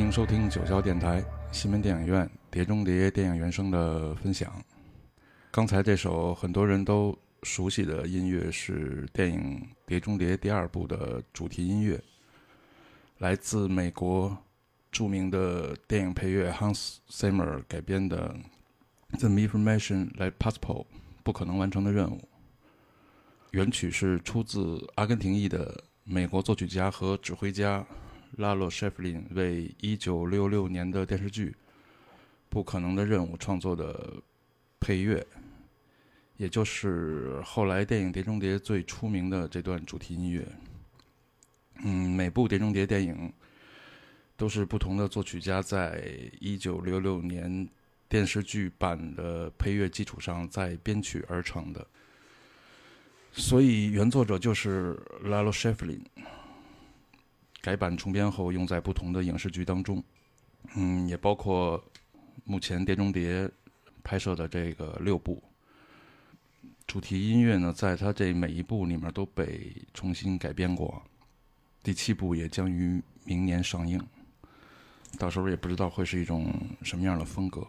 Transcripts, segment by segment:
欢迎收听九霄电台西门电影院《碟中谍》电影原声的分享。刚才这首很多人都熟悉的音乐是电影《碟中谍》第二部的主题音乐，来自美国著名的电影配乐 Hans Zimmer 改编的《The Mission Impossible》不可能完成的任务。原曲是出自阿根廷裔的美国作曲家和指挥家拉洛·舍弗林为1966年的电视剧《不可能的任务》创作的配乐，也就是后来电影《碟中谍》最出名的这段主题音乐。嗯，每部《碟中谍》电影都是不同的作曲家在1966年电视剧版的配乐基础上再编曲而成的。所以原作者就是拉罗·舍弗林，改版重编后用在不同的影视剧当中，嗯，也包括目前《碟中谍》拍摄的这个六部主题音乐呢，在它这每一部里面都被重新改编过，第七部也将于明年上映，到时候也不知道会是一种什么样的风格。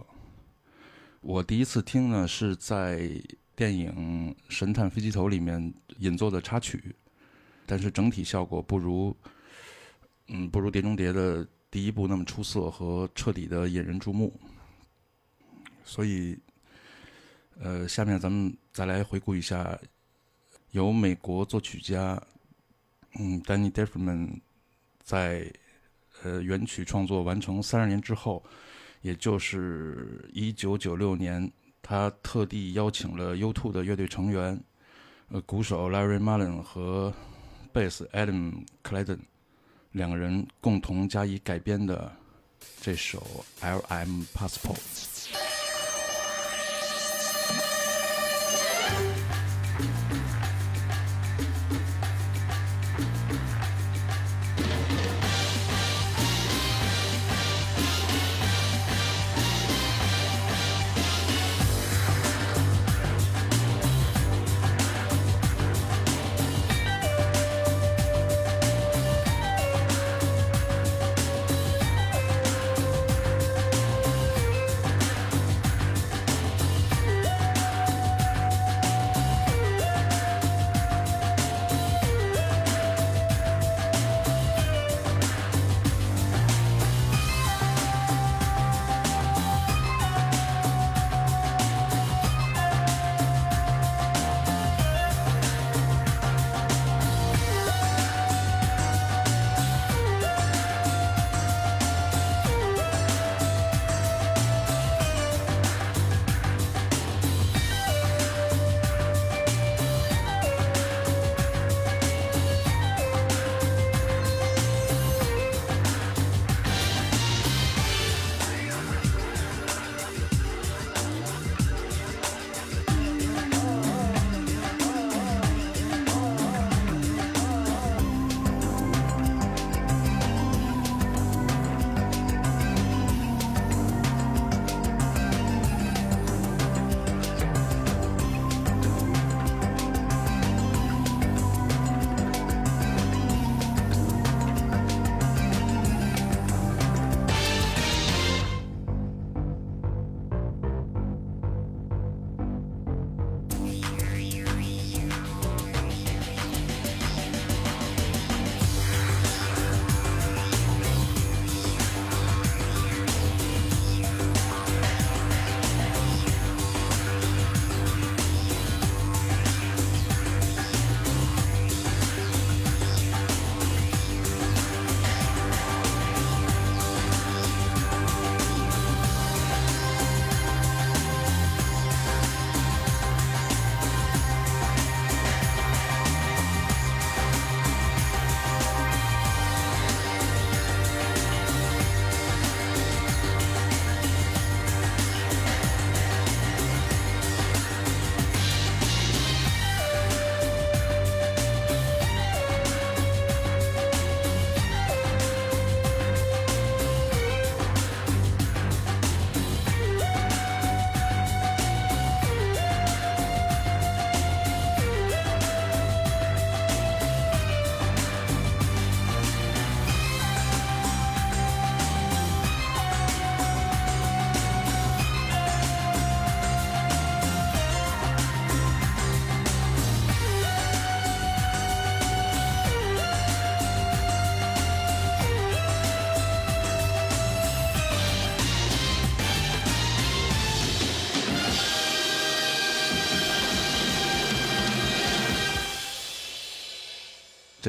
我第一次听呢是在。电影《神探飞机头》里面引奏的插曲，但是整体效果不如，嗯，不如《碟中谍》的第一部那么出色和彻底的引人注目。所以，呃，下面咱们再来回顾一下，由美国作曲家，嗯，Danny Defferman 在呃原曲创作完成三十年之后，也就是一九九六年。他特地邀请了 U2 的乐队成员，呃，鼓手 Larry Mullen 和贝斯 Adam Clayton 两个人共同加以改编的这首《L.M. Passport》。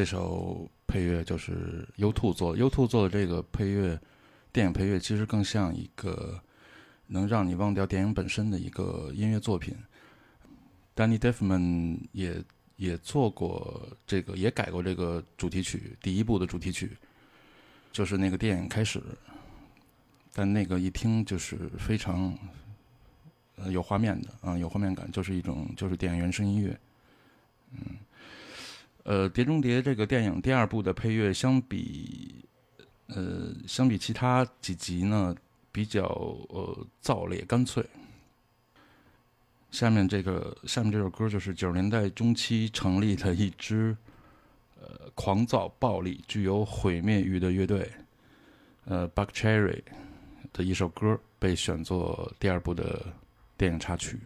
这首配乐就是 U2 做的，U2 做的这个配乐，电影配乐其实更像一个能让你忘掉电影本身的一个音乐作品。Danny Defman 也也做过这个，也改过这个主题曲，第一部的主题曲，就是那个电影开始，但那个一听就是非常有画面的啊，有画面感，就是一种就是电影原声音乐，嗯。呃，《碟中谍》这个电影第二部的配乐，相比呃，相比其他几集呢，比较呃燥烈干脆。下面这个下面这首歌就是九十年代中期成立的一支呃狂躁、暴力、具有毁灭欲的乐队，呃，Buck Cherry 的一首歌被选作第二部的电影插曲。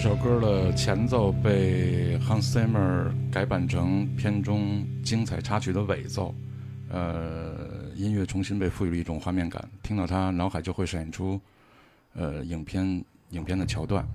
这首歌的前奏被 Hans Zimmer 改版成片中精彩插曲的尾奏，呃，音乐重新被赋予了一种画面感，听到它，脑海就会闪现出，呃，影片影片的桥段。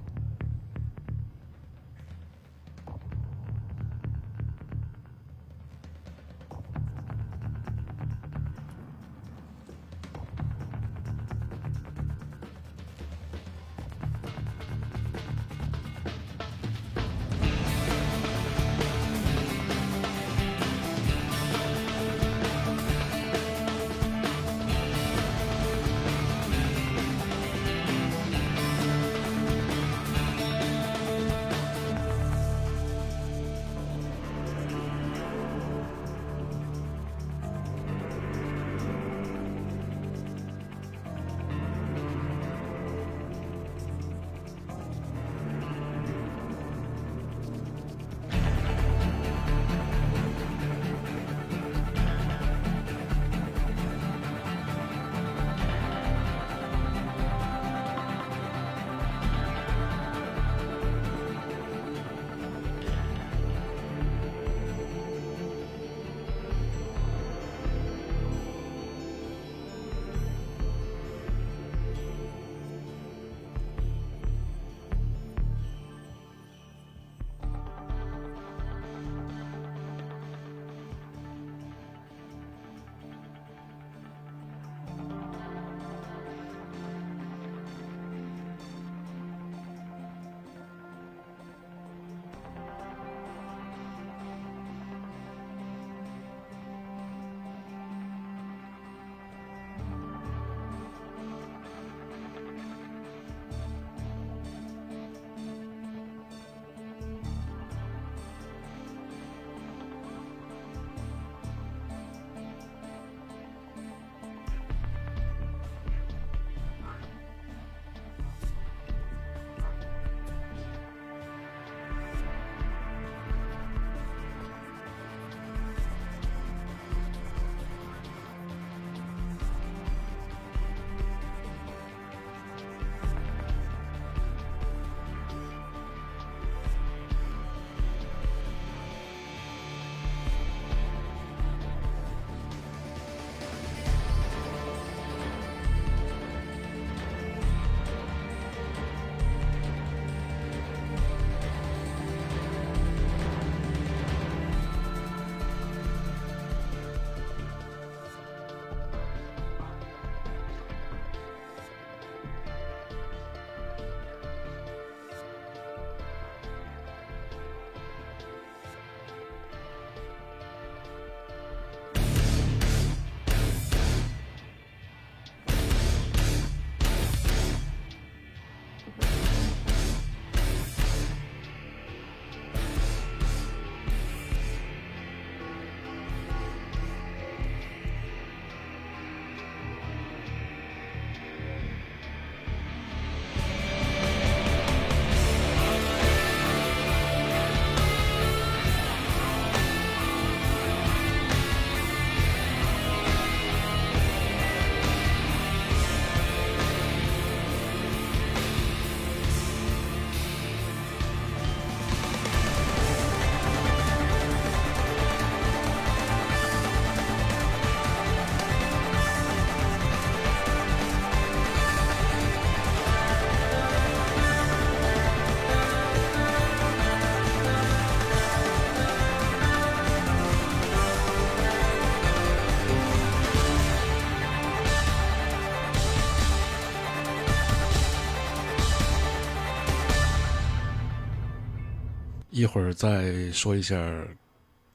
一会儿再说一下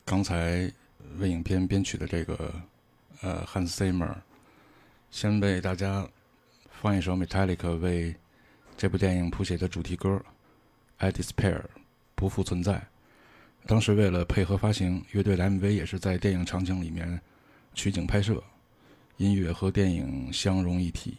刚才为影片编曲的这个呃 Hans Zimmer，先为大家放一首 Metallica 为这部电影谱写的主题歌《I Despair》不复存在。当时为了配合发行，乐队的 MV 也是在电影场景里面取景拍摄，音乐和电影相融一体。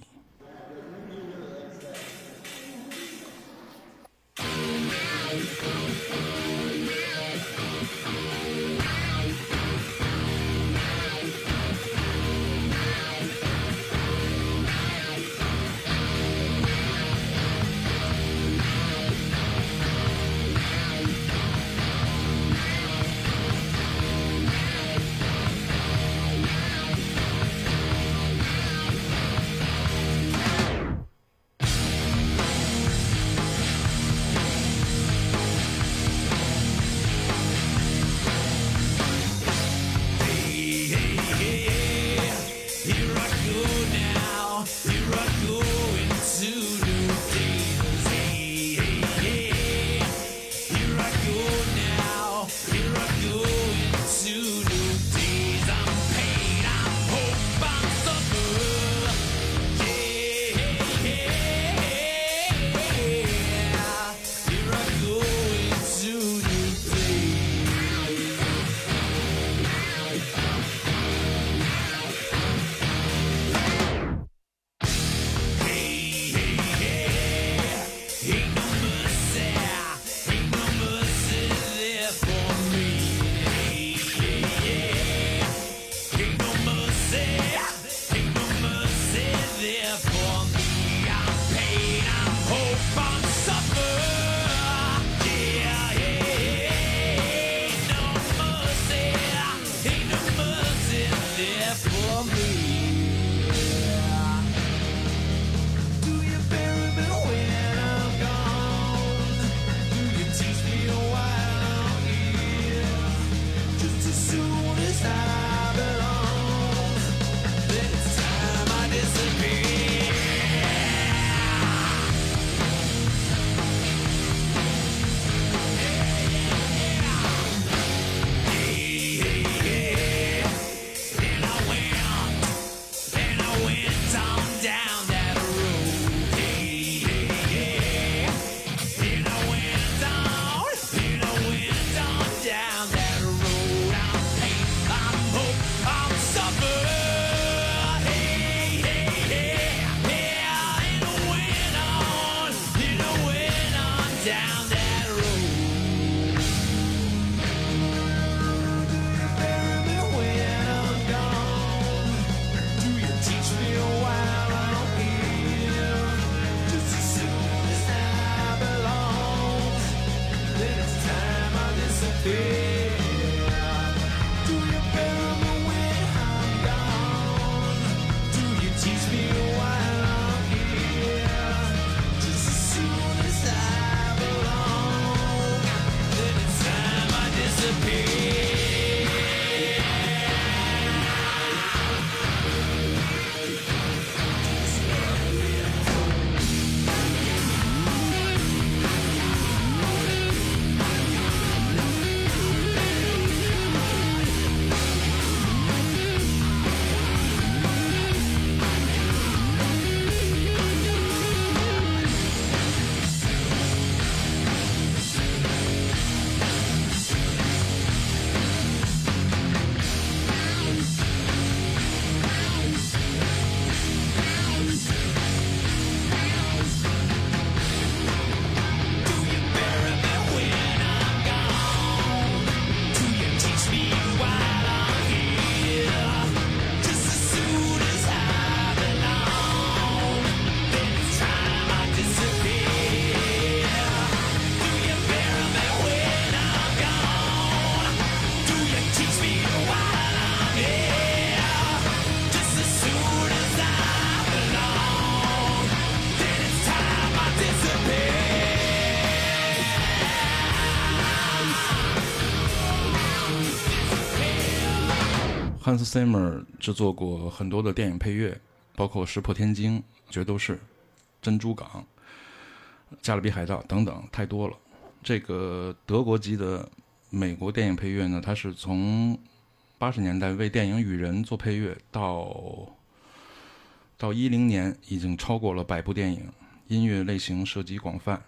Hans Zimmer 制作过很多的电影配乐，包括《石破天惊》《决斗士》《珍珠港》《加勒比海盗》等等，太多了。这个德国籍的美国电影配乐呢，它是从八十年代为电影《雨人》做配乐，到到一零年已经超过了百部电影，音乐类型涉及广泛。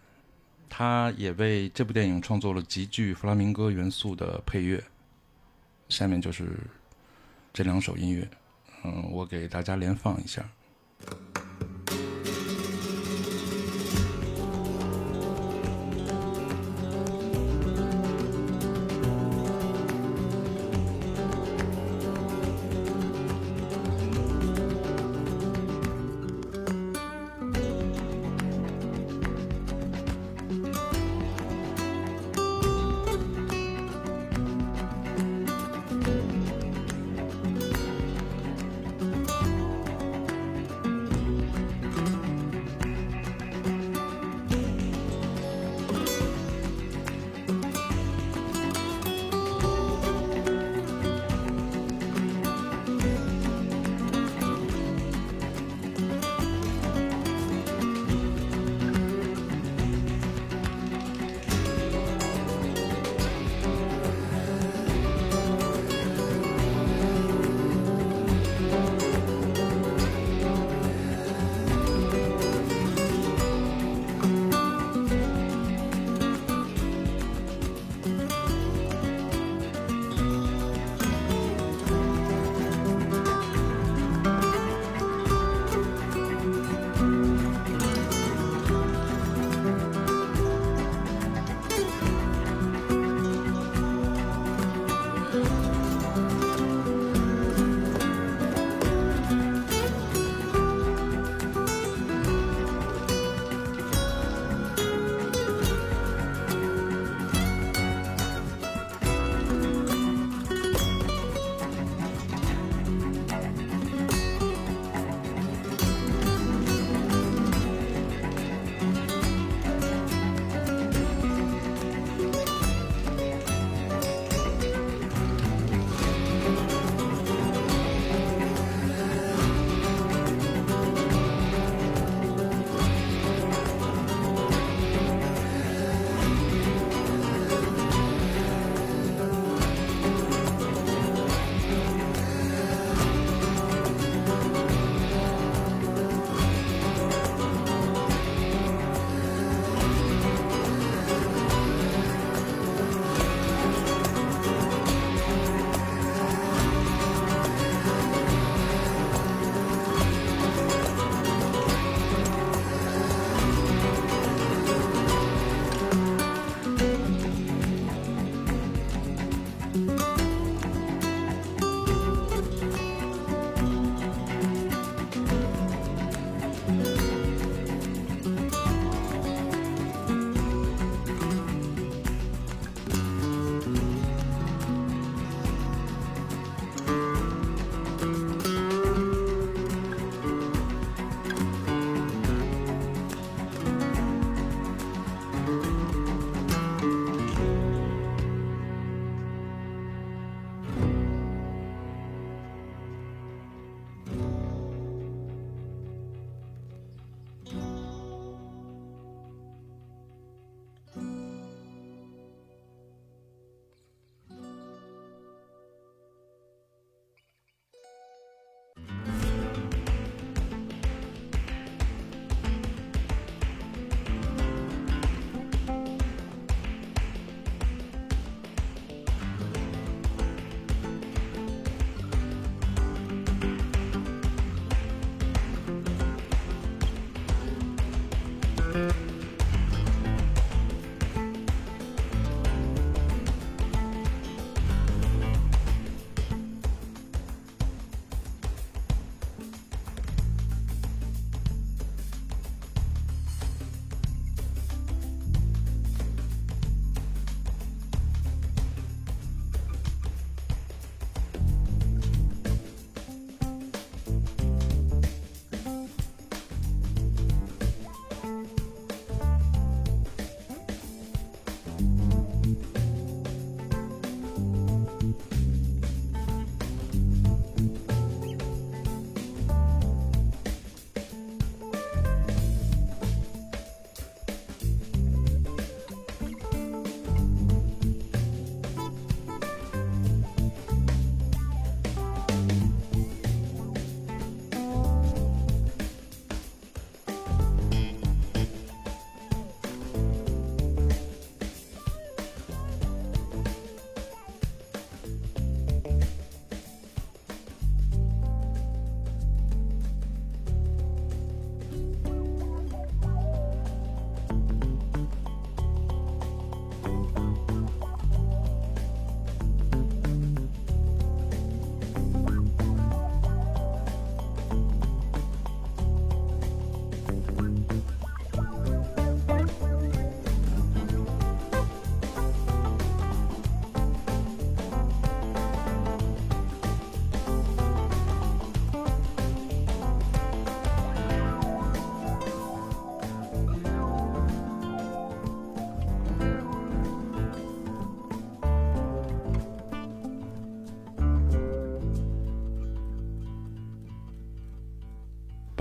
他也为这部电影创作了极具弗拉明戈元素的配乐。下面就是这两首音乐，嗯，我给大家连放一下。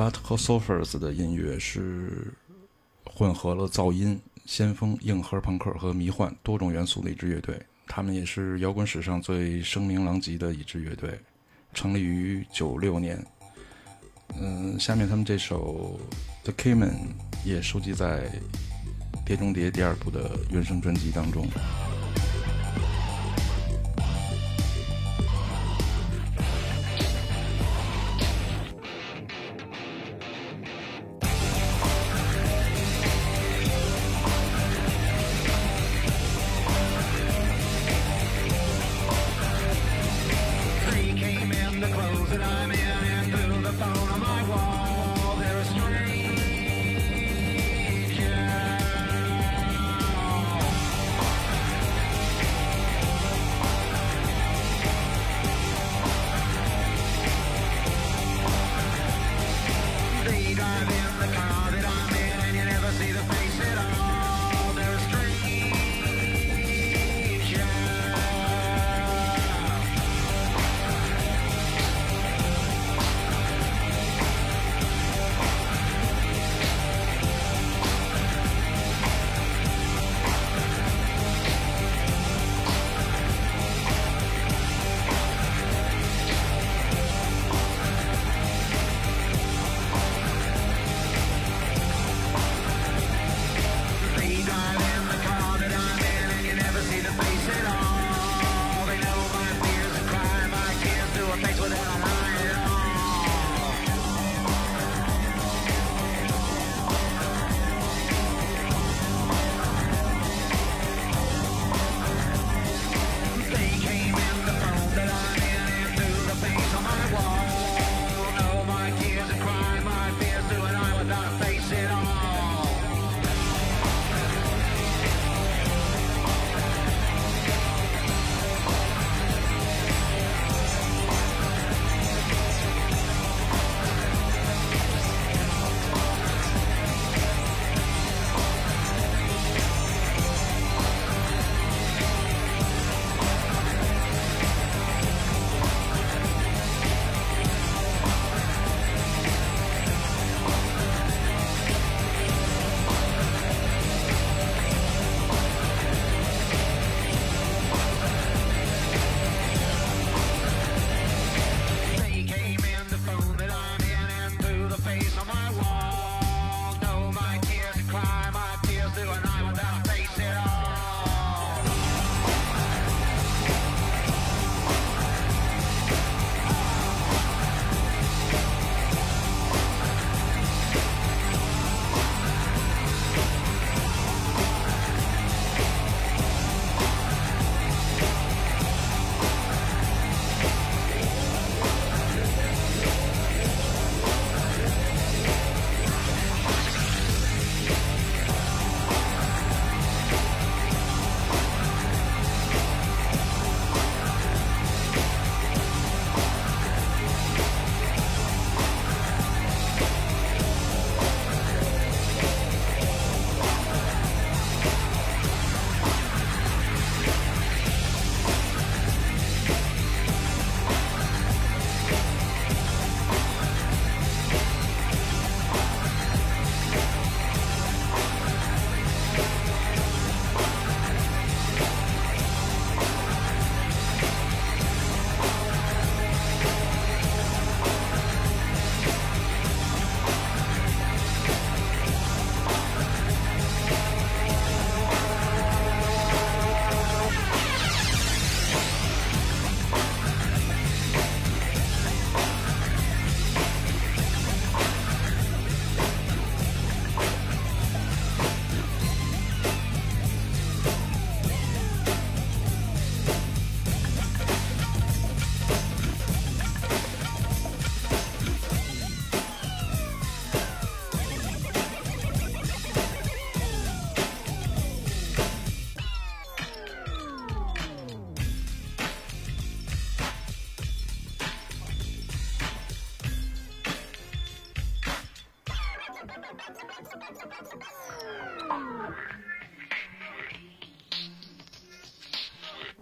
But 和 Sophers 的音乐是混合了噪音、先锋、硬核朋克和迷幻多种元素的一支乐队。他们也是摇滚史上最声名狼藉的一支乐队，成立于九六年。嗯，下面他们这首《The Cayman》也收集在《碟中谍》第二部的原声专辑当中。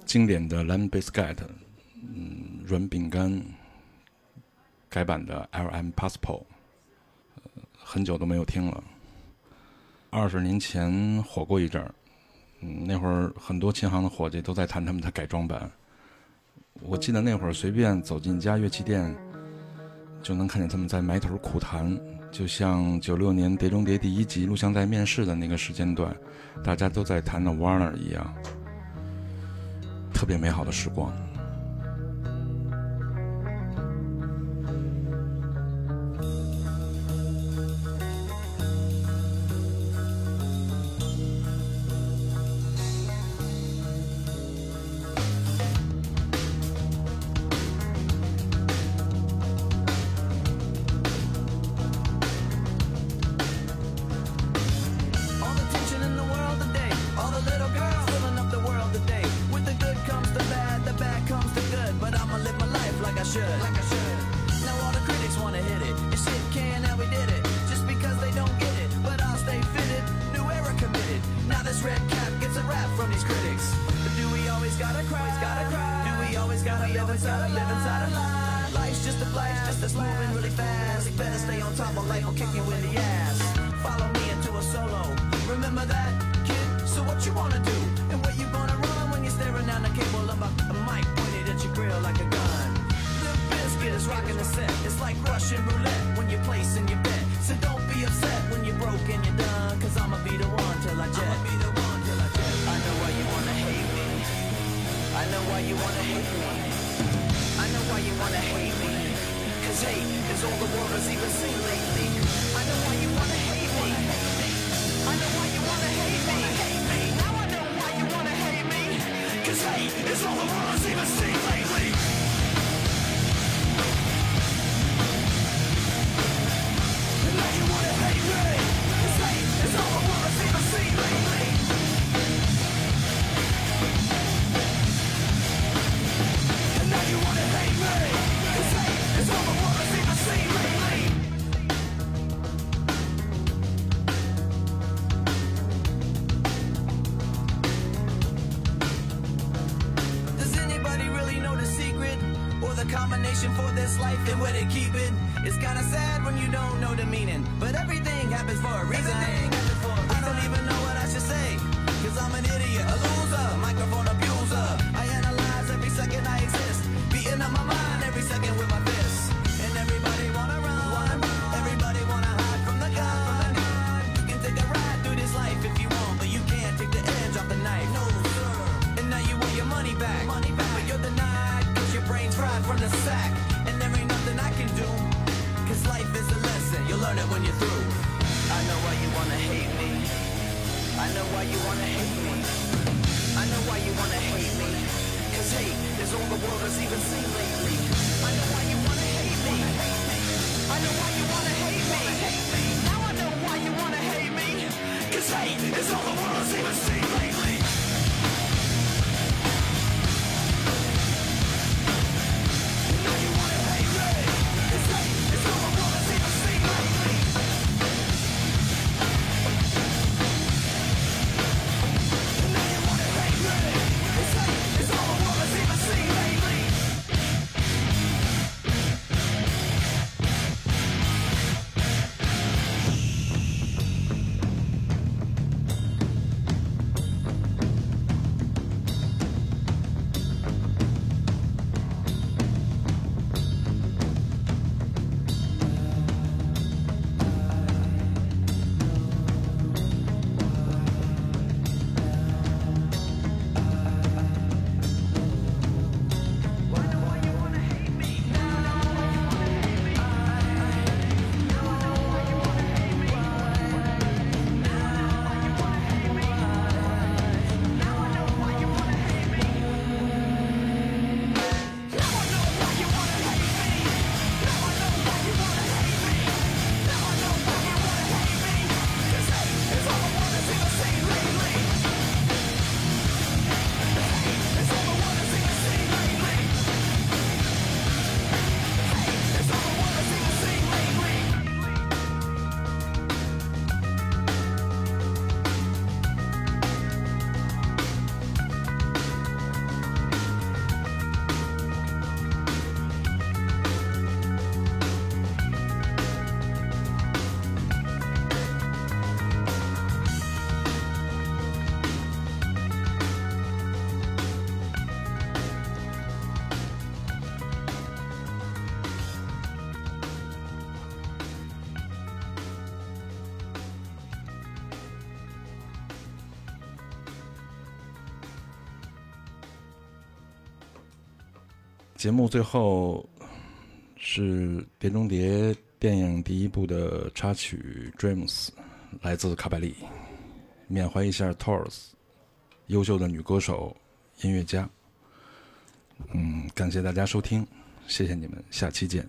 经典的 Lamb Biscuit，嗯，软饼干改版的 L M Passport，很久都没有听了。二十年前火过一阵儿，嗯，那会儿很多琴行的伙计都在弹他们的改装版。我记得那会儿随便走进一家乐器店，就能看见他们在埋头苦弹，就像九六年《碟中谍》第一集录像带面试的那个时间段，大家都在弹的 Warner 一样，特别美好的时光。节目最后是《碟中谍》电影第一部的插曲《Dreams》，来自卡百利，缅怀一下 Tors，优秀的女歌手、音乐家。嗯，感谢大家收听，谢谢你们，下期见。